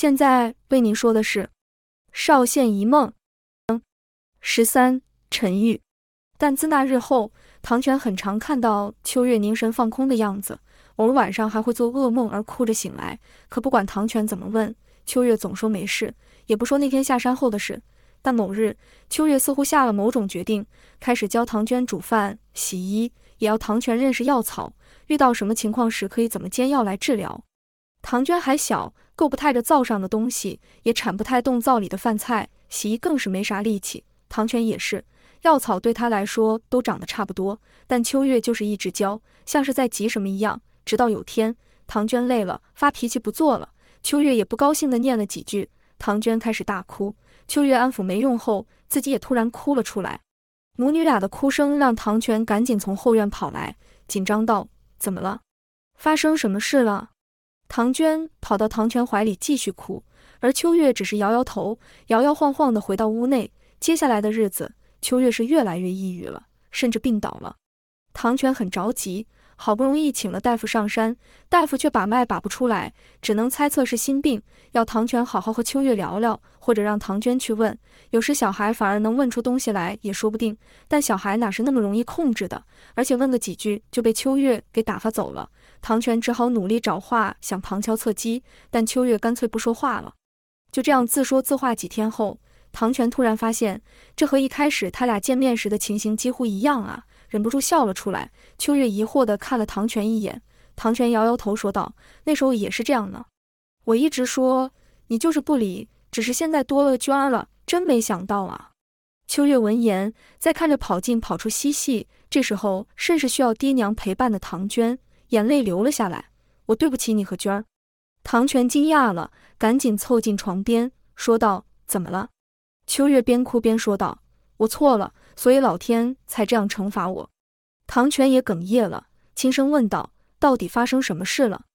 现在为您说的是《少县一梦》嗯十三陈玉。但自那日后，唐泉很常看到秋月凝神放空的样子，偶尔晚上还会做噩梦而哭着醒来。可不管唐泉怎么问，秋月总说没事，也不说那天下山后的事。但某日，秋月似乎下了某种决定，开始教唐娟煮饭、洗衣，也要唐泉认识药草，遇到什么情况时可以怎么煎药来治疗。唐娟还小，够不太着灶上的东西，也铲不太动灶里的饭菜，洗衣更是没啥力气。唐泉也是。药草对他来说都长得差不多，但秋月就是一直教，像是在急什么一样。直到有天，唐娟累了，发脾气不做了，秋月也不高兴地念了几句，唐娟开始大哭。秋月安抚没用后，自己也突然哭了出来。母女俩的哭声让唐泉赶紧从后院跑来，紧张道：“怎么了？发生什么事了？”唐娟跑到唐泉怀里继续哭，而秋月只是摇摇头，摇摇晃晃地回到屋内。接下来的日子。秋月是越来越抑郁了，甚至病倒了。唐泉很着急，好不容易请了大夫上山，大夫却把脉把不出来，只能猜测是心病，要唐泉好好和秋月聊聊，或者让唐娟去问。有时小孩反而能问出东西来，也说不定。但小孩哪是那么容易控制的？而且问个几句就被秋月给打发走了。唐泉只好努力找话想旁敲侧击，但秋月干脆不说话了。就这样自说自话几天后。唐泉突然发现，这和一开始他俩见面时的情形几乎一样啊，忍不住笑了出来。秋月疑惑地看了唐泉一眼，唐泉摇摇头说道：“那时候也是这样呢，我一直说你就是不理，只是现在多了娟儿了，真没想到啊。”秋月闻言，再看着跑进跑出嬉戏，这时候甚是需要爹娘陪伴的唐娟，眼泪流了下来：“我对不起你和娟儿。”唐泉惊讶了，赶紧凑近床边说道：“怎么了？”秋月边哭边说道：“我错了，所以老天才这样惩罚我。”唐泉也哽咽了，轻声问道：“到底发生什么事了？”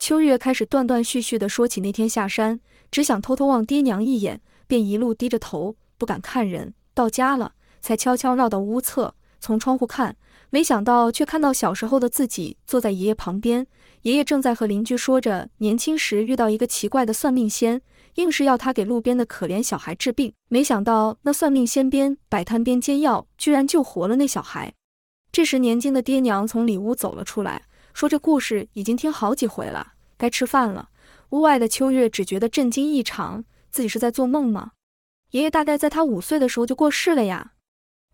秋月开始断断续续地说起那天下山，只想偷偷望爹娘一眼，便一路低着头，不敢看人。到家了，才悄悄绕到屋侧，从窗户看，没想到却看到小时候的自己坐在爷爷旁边，爷爷正在和邻居说着年轻时遇到一个奇怪的算命仙。硬是要他给路边的可怜小孩治病，没想到那算命仙边摆摊边煎药，居然救活了那小孩。这时年轻的爹娘从里屋走了出来，说这故事已经听好几回了，该吃饭了。屋外的秋月只觉得震惊异常，自己是在做梦吗？爷爷大概在他五岁的时候就过世了呀。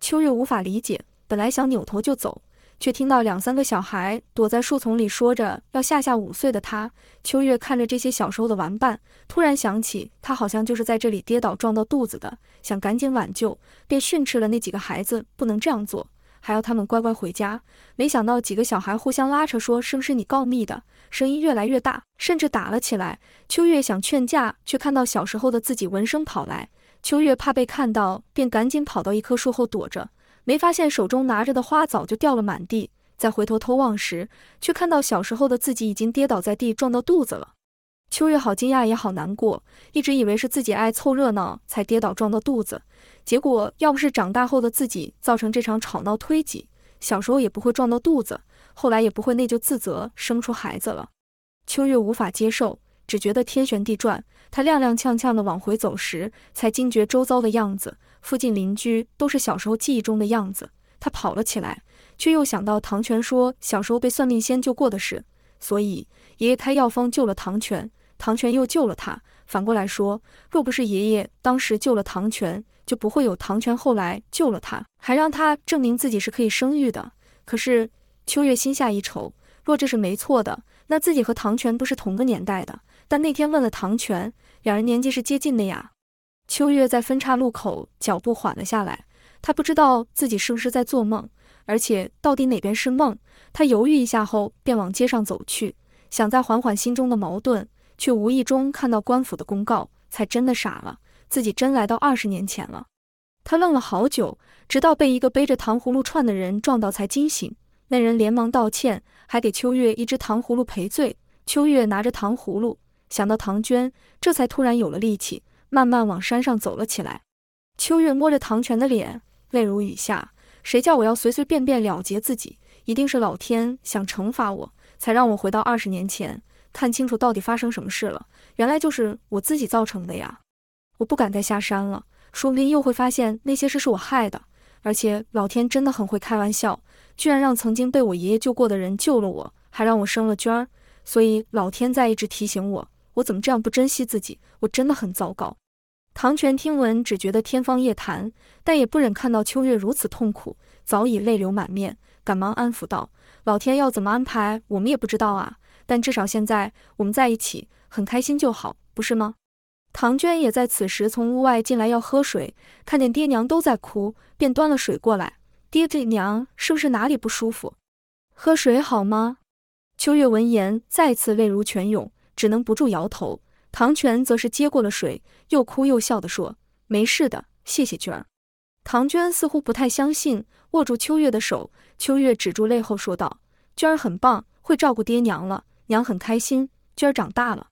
秋月无法理解，本来想扭头就走。却听到两三个小孩躲在树丛里说着要吓吓五岁的他。秋月看着这些小时候的玩伴，突然想起他好像就是在这里跌倒撞到肚子的，想赶紧挽救，便训斥了那几个孩子不能这样做，还要他们乖乖回家。没想到几个小孩互相拉扯说是不是你告密的，声音越来越大，甚至打了起来。秋月想劝架，却看到小时候的自己闻声跑来。秋月怕被看到，便赶紧跑到一棵树后躲着。没发现手中拿着的花早就掉了满地，再回头偷望时，却看到小时候的自己已经跌倒在地，撞到肚子了。秋月好惊讶，也好难过，一直以为是自己爱凑热闹才跌倒撞到肚子，结果要不是长大后的自己造成这场吵闹推挤，小时候也不会撞到肚子，后来也不会内疚自责生出孩子了。秋月无法接受，只觉得天旋地转。她踉踉跄跄地往回走时，才惊觉周遭的样子。附近邻居都是小时候记忆中的样子，他跑了起来，却又想到唐泉说小时候被算命仙救过的事，所以爷爷开药方救了唐泉，唐泉又救了他。反过来说，若不是爷爷当时救了唐泉，就不会有唐泉后来救了他，还让他证明自己是可以生育的。可是秋月心下一愁，若这是没错的，那自己和唐泉不是同个年代的。但那天问了唐泉，两人年纪是接近的呀。秋月在分岔路口脚步缓了下来，他不知道自己是不是在做梦，而且到底哪边是梦。他犹豫一下后，便往街上走去，想再缓缓心中的矛盾，却无意中看到官府的公告，才真的傻了，自己真来到二十年前了。他愣了好久，直到被一个背着糖葫芦串的人撞到，才惊醒。那人连忙道歉，还给秋月一只糖葫芦赔罪。秋月拿着糖葫芦，想到唐娟，这才突然有了力气。慢慢往山上走了起来，秋月摸着唐泉的脸，泪如雨下。谁叫我要随随便便了结自己？一定是老天想惩罚我，才让我回到二十年前。看清楚到底发生什么事了。原来就是我自己造成的呀！我不敢再下山了，说不定又会发现那些事是我害的。而且老天真的很会开玩笑，居然让曾经被我爷爷救过的人救了我，还让我生了娟儿。所以老天在一直提醒我，我怎么这样不珍惜自己？我真的很糟糕。唐泉听闻，只觉得天方夜谭，但也不忍看到秋月如此痛苦，早已泪流满面，赶忙安抚道：“老天要怎么安排，我们也不知道啊。但至少现在我们在一起，很开心就好，不是吗？”唐娟也在此时从屋外进来要喝水，看见爹娘都在哭，便端了水过来。爹这娘是不是哪里不舒服？喝水好吗？秋月闻言，再次泪如泉涌，只能不住摇头。唐泉则是接过了水，又哭又笑地说：“没事的，谢谢娟儿。”唐娟似乎不太相信，握住秋月的手。秋月止住泪后说道：“娟儿很棒，会照顾爹娘了，娘很开心。娟儿长大了。”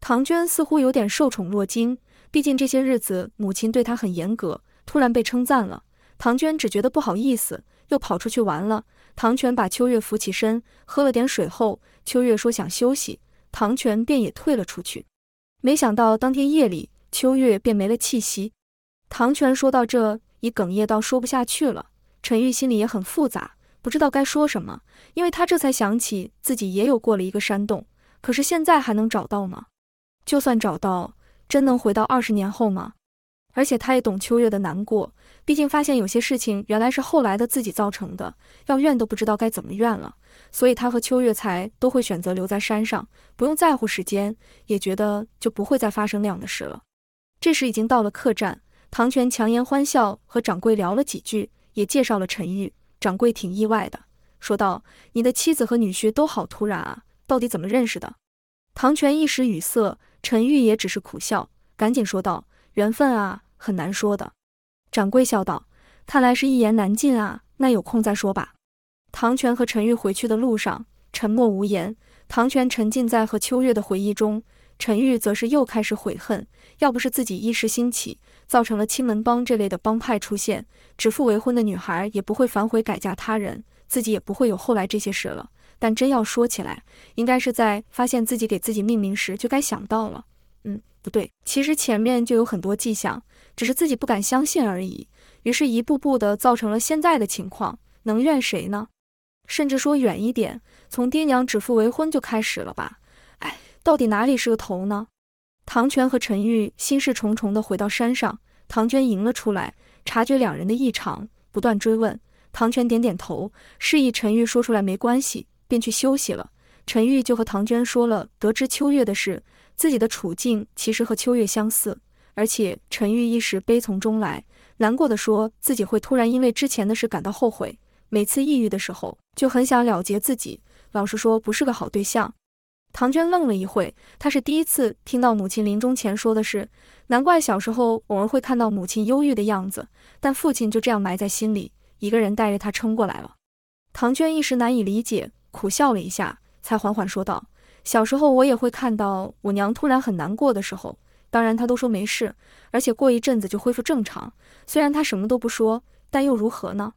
唐娟似乎有点受宠若惊，毕竟这些日子母亲对她很严格，突然被称赞了，唐娟只觉得不好意思，又跑出去玩了。唐泉把秋月扶起身，喝了点水后，秋月说想休息，唐泉便也退了出去。没想到当天夜里，秋月便没了气息。唐泉说到这，已哽咽到说不下去了。陈玉心里也很复杂，不知道该说什么，因为他这才想起自己也有过了一个山洞，可是现在还能找到吗？就算找到，真能回到二十年后吗？而且他也懂秋月的难过，毕竟发现有些事情原来是后来的自己造成的，要怨都不知道该怎么怨了。所以他和秋月才都会选择留在山上，不用在乎时间，也觉得就不会再发生那样的事了。这时已经到了客栈，唐泉强颜欢笑，和掌柜聊了几句，也介绍了陈玉。掌柜挺意外的，说道：“你的妻子和女婿都好突然啊，到底怎么认识的？”唐泉一时语塞，陈玉也只是苦笑，赶紧说道：“缘分啊。”很难说的，掌柜笑道：“看来是一言难尽啊，那有空再说吧。”唐泉和陈玉回去的路上沉默无言。唐泉沉浸在和秋月的回忆中，陈玉则是又开始悔恨。要不是自己一时兴起，造成了青门帮这类的帮派出现，指腹为婚的女孩也不会反悔改嫁他人，自己也不会有后来这些事了。但真要说起来，应该是在发现自己给自己命名时就该想到了。嗯，不对，其实前面就有很多迹象。只是自己不敢相信而已，于是一步步的造成了现在的情况，能怨谁呢？甚至说远一点，从爹娘指腹为婚就开始了吧？哎，到底哪里是个头呢？唐泉和陈玉心事重重的回到山上，唐娟迎了出来，察觉两人的异常，不断追问。唐泉点点头，示意陈玉说出来没关系，便去休息了。陈玉就和唐娟说了得知秋月的事，自己的处境其实和秋月相似。而且陈玉一时悲从中来，难过的说自己会突然因为之前的事感到后悔。每次抑郁的时候，就很想了结自己。老实说，不是个好对象。唐娟愣了一会，她是第一次听到母亲临终前说的是，难怪小时候偶尔会看到母亲忧郁的样子，但父亲就这样埋在心里，一个人带着她撑过来了。唐娟一时难以理解，苦笑了一下，才缓缓说道：“小时候我也会看到我娘突然很难过的时候。”当然，他都说没事，而且过一阵子就恢复正常。虽然他什么都不说，但又如何呢？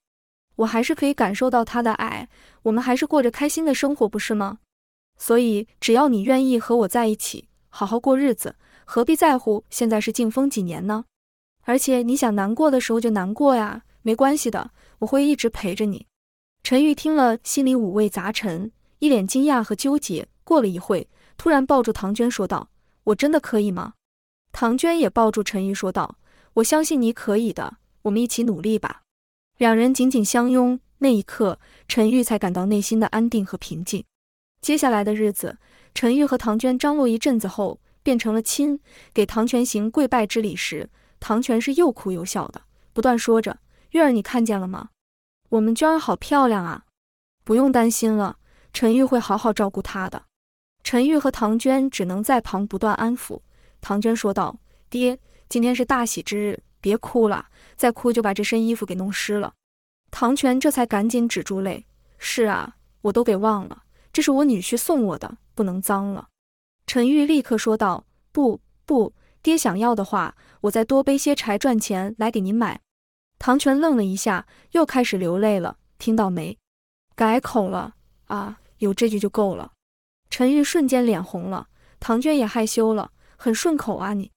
我还是可以感受到他的爱，我们还是过着开心的生活，不是吗？所以，只要你愿意和我在一起，好好过日子，何必在乎现在是静风几年呢？而且，你想难过的时候就难过呀，没关系的，我会一直陪着你。陈玉听了，心里五味杂陈，一脸惊讶和纠结。过了一会，突然抱住唐娟说道：“我真的可以吗？”唐娟也抱住陈玉说道：“我相信你可以的，我们一起努力吧。”两人紧紧相拥，那一刻，陈玉才感到内心的安定和平静。接下来的日子，陈玉和唐娟张罗一阵子后，变成了亲。给唐泉行跪拜之礼时，唐泉是又哭又笑的，不断说着：“月儿，你看见了吗？我们娟儿好漂亮啊！不用担心了，陈玉会好好照顾她的。”陈玉和唐娟只能在旁不断安抚。唐娟说道：“爹，今天是大喜之日，别哭了，再哭就把这身衣服给弄湿了。”唐泉这才赶紧止住泪：“是啊，我都给忘了，这是我女婿送我的，不能脏了。”陈玉立刻说道：“不不，爹想要的话，我再多背些柴赚钱来给您买。”唐泉愣了一下，又开始流泪了。听到没？改口了啊，有这句就够了。陈玉瞬间脸红了，唐娟也害羞了，很顺口啊你。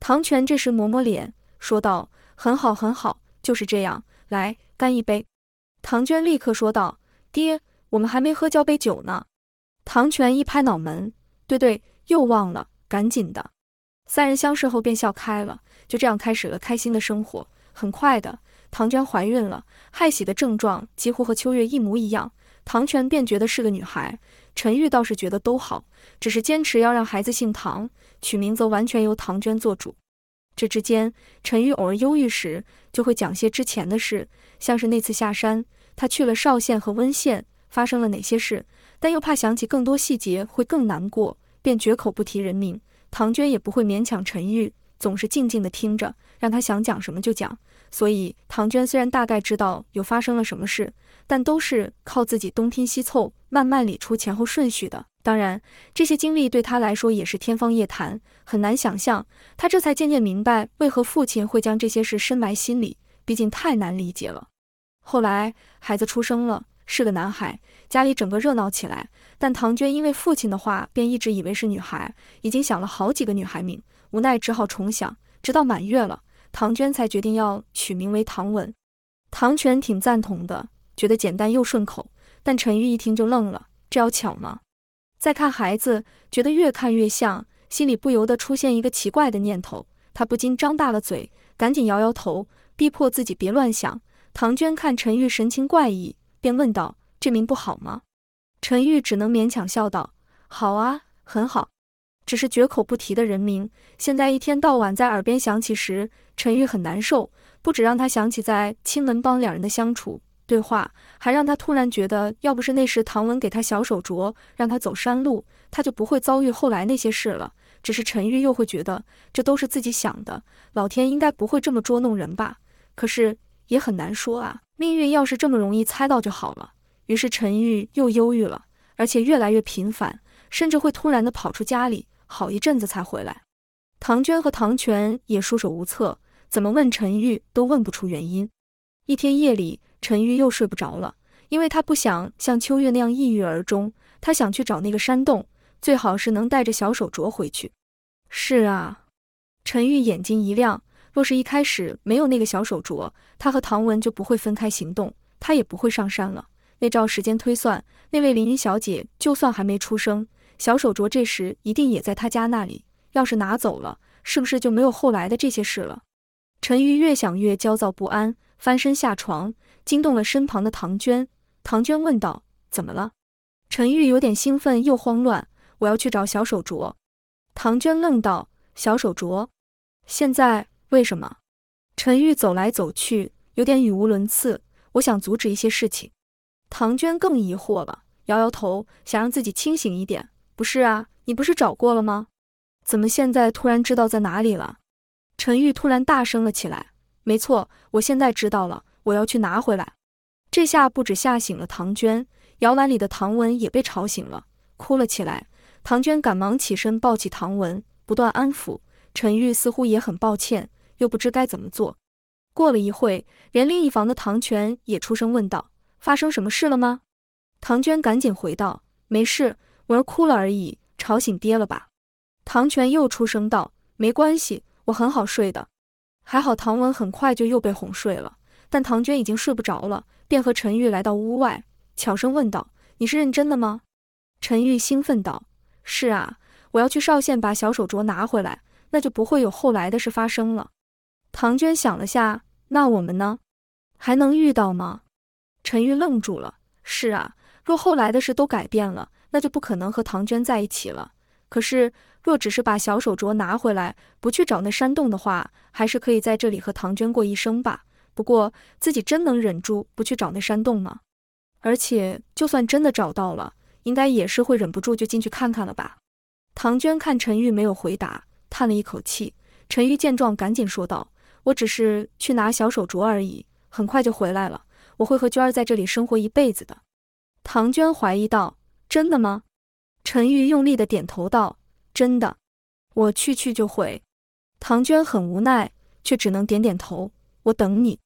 唐泉这时抹抹脸，说道：“很好，很好，就是这样。来，干一杯。”唐娟立刻说道：“爹，我们还没喝交杯酒呢。”唐泉一拍脑门：“对对，又忘了，赶紧的。”三人相视后便笑开了，就这样开始了开心的生活。很快的，唐娟怀孕了，害喜的症状几乎和秋月一模一样。唐全便觉得是个女孩，陈玉倒是觉得都好，只是坚持要让孩子姓唐，取名则完全由唐娟做主。这之间，陈玉偶尔忧郁时，就会讲些之前的事，像是那次下山，他去了邵县和温县，发生了哪些事，但又怕想起更多细节会更难过，便绝口不提人名。唐娟也不会勉强陈玉，总是静静的听着，让他想讲什么就讲。所以，唐娟虽然大概知道有发生了什么事。但都是靠自己东拼西凑，慢慢理出前后顺序的。当然，这些经历对他来说也是天方夜谭，很难想象。他这才渐渐明白，为何父亲会将这些事深埋心里，毕竟太难理解了。后来，孩子出生了，是个男孩，家里整个热闹起来。但唐娟因为父亲的话，便一直以为是女孩，已经想了好几个女孩名，无奈只好重想。直到满月了，唐娟才决定要取名为唐文。唐全挺赞同的。觉得简单又顺口，但陈玉一听就愣了，这要巧吗？再看孩子，觉得越看越像，心里不由得出现一个奇怪的念头，他不禁张大了嘴，赶紧摇摇头，逼迫自己别乱想。唐娟看陈玉神情怪异，便问道：“这名不好吗？”陈玉只能勉强笑道：“好啊，很好，只是绝口不提的人名，现在一天到晚在耳边响起时，陈玉很难受，不止让他想起在青门帮两人的相处。”对话还让他突然觉得，要不是那时唐文给他小手镯，让他走山路，他就不会遭遇后来那些事了。只是陈玉又会觉得，这都是自己想的，老天应该不会这么捉弄人吧？可是也很难说啊，命运要是这么容易猜到就好了。于是陈玉又忧郁了，而且越来越频繁，甚至会突然的跑出家里，好一阵子才回来。唐娟和唐全也束手无策，怎么问陈玉都问不出原因。一天夜里。陈玉又睡不着了，因为他不想像秋月那样抑郁而终。他想去找那个山洞，最好是能带着小手镯回去。是啊，陈玉眼睛一亮。若是一开始没有那个小手镯，他和唐文就不会分开行动，他也不会上山了。那照时间推算，那位林云小姐就算还没出生，小手镯这时一定也在他家那里。要是拿走了，是不是就没有后来的这些事了？陈玉越想越焦躁不安，翻身下床。惊动了身旁的唐娟，唐娟问道：“怎么了？”陈玉有点兴奋又慌乱：“我要去找小手镯。”唐娟愣道：“小手镯？现在为什么？”陈玉走来走去，有点语无伦次：“我想阻止一些事情。”唐娟更疑惑了，摇摇头，想让自己清醒一点：“不是啊，你不是找过了吗？怎么现在突然知道在哪里了？”陈玉突然大声了起来：“没错，我现在知道了。”我要去拿回来，这下不止吓醒了唐娟，摇篮里的唐文也被吵醒了，哭了起来。唐娟赶忙起身抱起唐文，不断安抚。陈玉似乎也很抱歉，又不知该怎么做。过了一会，连另一房的唐全也出声问道：“发生什么事了吗？”唐娟赶紧回道：“没事，文儿哭了而已，吵醒爹了吧？”唐全又出声道：“没关系，我很好睡的。”还好唐文很快就又被哄睡了。但唐娟已经睡不着了，便和陈玉来到屋外，悄声问道：“你是认真的吗？”陈玉兴奋道：“是啊，我要去邵县把小手镯拿回来，那就不会有后来的事发生了。”唐娟想了下：“那我们呢？还能遇到吗？”陈玉愣住了：“是啊，若后来的事都改变了，那就不可能和唐娟在一起了。可是，若只是把小手镯拿回来，不去找那山洞的话，还是可以在这里和唐娟过一生吧。”不过自己真能忍住不去找那山洞吗？而且就算真的找到了，应该也是会忍不住就进去看看了吧？唐娟看陈玉没有回答，叹了一口气。陈玉见状，赶紧说道：“我只是去拿小手镯而已，很快就回来了。我会和娟儿在这里生活一辈子的。”唐娟怀疑道：“真的吗？”陈玉用力的点头道：“真的，我去去就回。”唐娟很无奈，却只能点点头：“我等你。”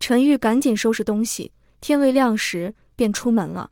陈玉赶紧收拾东西，天未亮时便出门了。